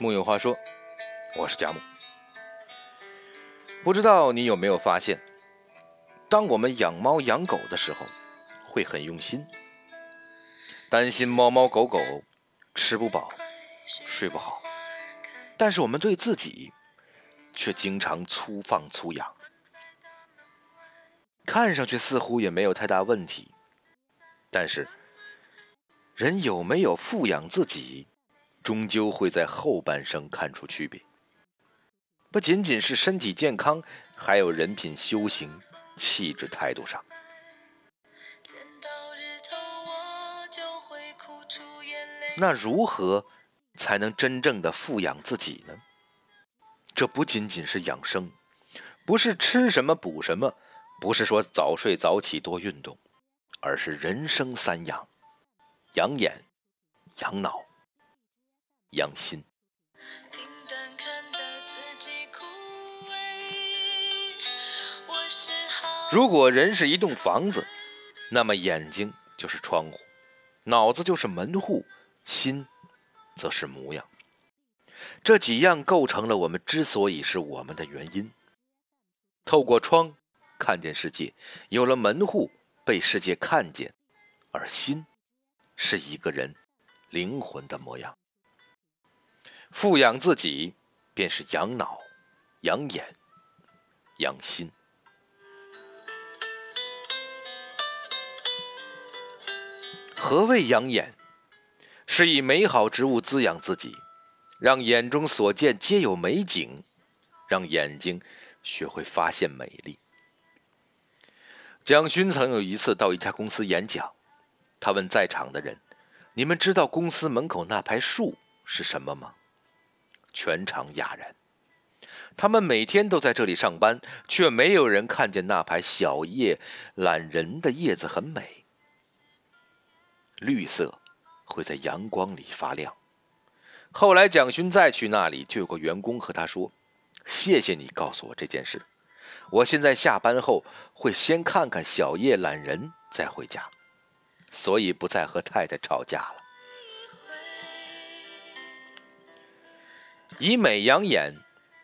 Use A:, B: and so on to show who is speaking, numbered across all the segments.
A: 木有话说，我是佳木。不知道你有没有发现，当我们养猫养狗的时候，会很用心，担心猫猫狗狗吃不饱、睡不好，但是我们对自己却经常粗放粗养，看上去似乎也没有太大问题，但是人有没有富养自己？终究会在后半生看出区别，不仅仅是身体健康，还有人品、修行、气质、态度上。那如何才能真正的富养自己呢？这不仅仅是养生，不是吃什么补什么，不是说早睡早起多运动，而是人生三养：养眼、养脑。养心。如果人是一栋房子，那么眼睛就是窗户，脑子就是门户，心则是模样。这几样构成了我们之所以是我们的原因。透过窗看见世界，有了门户被世界看见，而心是一个人灵魂的模样。富养自己，便是养脑、养眼、养心。何谓养眼？是以美好植物滋养自己，让眼中所见皆有美景，让眼睛学会发现美丽。蒋勋曾有一次到一家公司演讲，他问在场的人：“你们知道公司门口那排树是什么吗？”全场哑然。他们每天都在这里上班，却没有人看见那排小叶懒人的叶子很美，绿色会在阳光里发亮。后来蒋勋再去那里，就有个员工和他说：“谢谢你告诉我这件事，我现在下班后会先看看小叶懒人再回家，所以不再和太太吵架了。”以美养眼，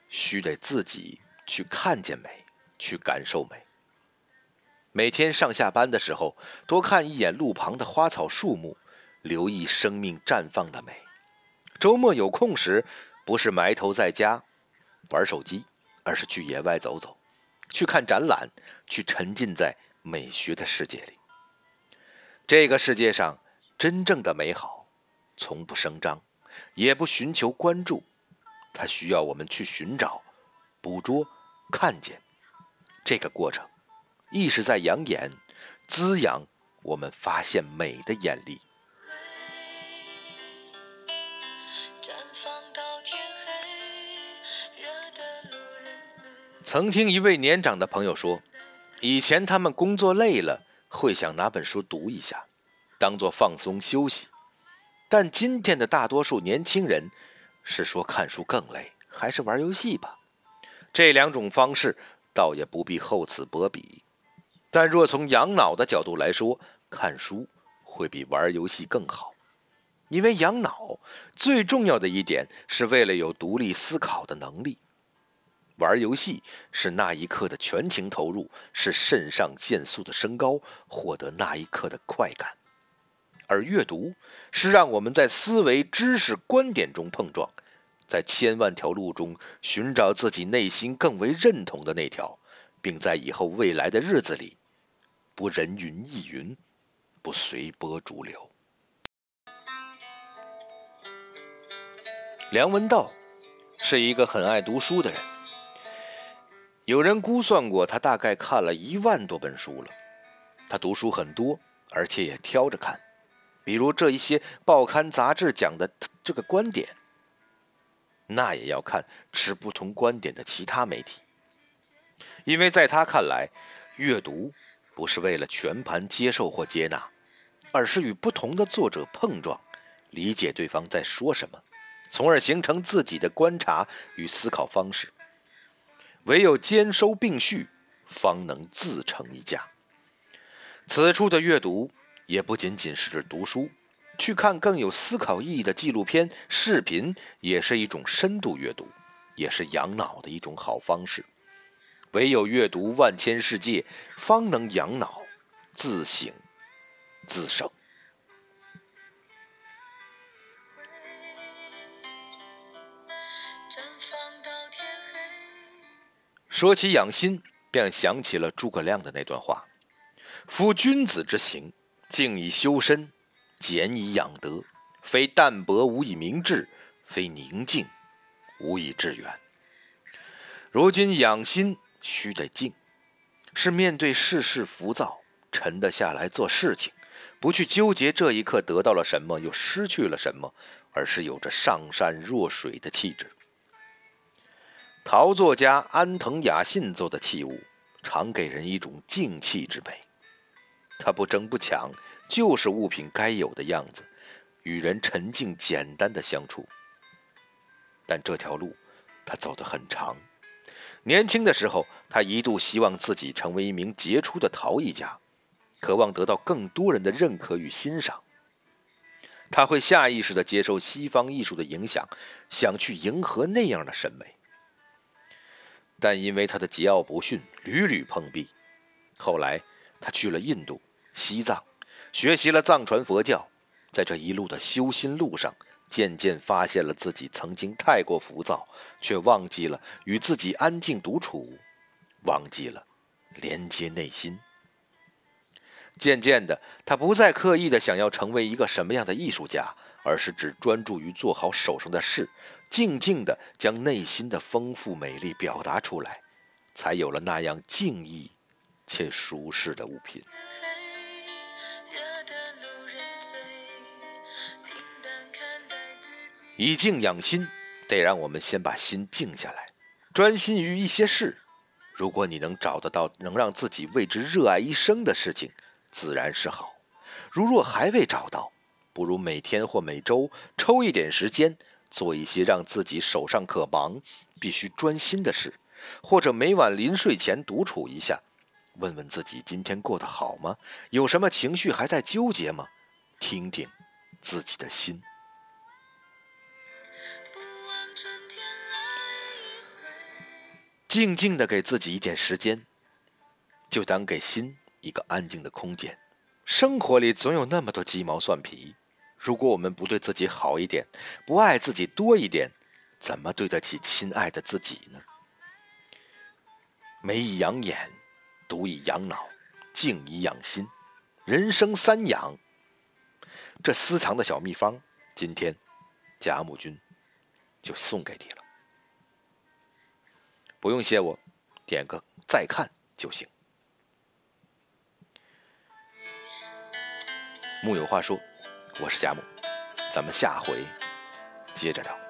A: 需得自己去看见美，去感受美。每天上下班的时候，多看一眼路旁的花草树木，留意生命绽放的美。周末有空时，不是埋头在家玩手机，而是去野外走走，去看展览，去沉浸在美学的世界里。这个世界上真正的美好，从不声张，也不寻求关注。它需要我们去寻找、捕捉、看见，这个过程，意是在养眼，滋养我们发现美的眼力。曾听一位年长的朋友说，以前他们工作累了，会想拿本书读一下，当做放松休息，但今天的大多数年轻人。是说看书更累，还是玩游戏吧？这两种方式倒也不必厚此薄彼。但若从养脑的角度来说，看书会比玩游戏更好，因为养脑最重要的一点是为了有独立思考的能力。玩游戏是那一刻的全情投入，是肾上腺素的升高，获得那一刻的快感。而阅读是让我们在思维、知识、观点中碰撞，在千万条路中寻找自己内心更为认同的那条，并在以后未来的日子里，不人云亦云，不随波逐流。梁文道是一个很爱读书的人，有人估算过，他大概看了一万多本书了。他读书很多，而且也挑着看。比如这一些报刊杂志讲的这个观点，那也要看持不同观点的其他媒体，因为在他看来，阅读不是为了全盘接受或接纳，而是与不同的作者碰撞，理解对方在说什么，从而形成自己的观察与思考方式。唯有兼收并蓄，方能自成一家。此处的阅读。也不仅仅是读书，去看更有思考意义的纪录片、视频，也是一种深度阅读，也是养脑的一种好方式。唯有阅读万千世界，方能养脑，自省自省。说起养心，便想起了诸葛亮的那段话：“夫君子之行，静以修身，俭以养德。非淡泊无以明志，非宁静无以致远。”如今养心须得静，是面对世事浮躁，沉得下来做事情，不去纠结这一刻得到了什么，又失去了什么，而是有着上善若水的气质。陶作家安藤雅信做的器物，常给人一种静气之美。他不争不抢，就是物品该有的样子，与人沉静简单的相处。但这条路，他走得很长。年轻的时候，他一度希望自己成为一名杰出的陶艺家，渴望得到更多人的认可与欣赏。他会下意识地接受西方艺术的影响，想去迎合那样的审美。但因为他的桀骜不驯，屡屡碰壁。后来，他去了印度、西藏，学习了藏传佛教。在这一路的修心路上，渐渐发现了自己曾经太过浮躁，却忘记了与自己安静独处，忘记了连接内心。渐渐的，他不再刻意的想要成为一个什么样的艺术家，而是只专注于做好手上的事。静静的将内心的丰富美丽表达出来，才有了那样静谧且舒适的物品。以静养心，得让我们先把心静下来，专心于一些事。如果你能找得到能让自己为之热爱一生的事情，自然是好；如若还未找到，不如每天或每周抽一点时间。做一些让自己手上可忙、必须专心的事，或者每晚临睡前独处一下，问问自己今天过得好吗？有什么情绪还在纠结吗？听听自己的心，静静的给自己一点时间，就当给心一个安静的空间。生活里总有那么多鸡毛蒜皮。如果我们不对自己好一点，不爱自己多一点，怎么对得起亲爱的自己呢？美以养眼，读以养脑，静以养心，人生三养。这私藏的小秘方，今天贾母君就送给你了。不用谢我，点个再看就行。木有话说。我是贾母，咱们下回接着聊。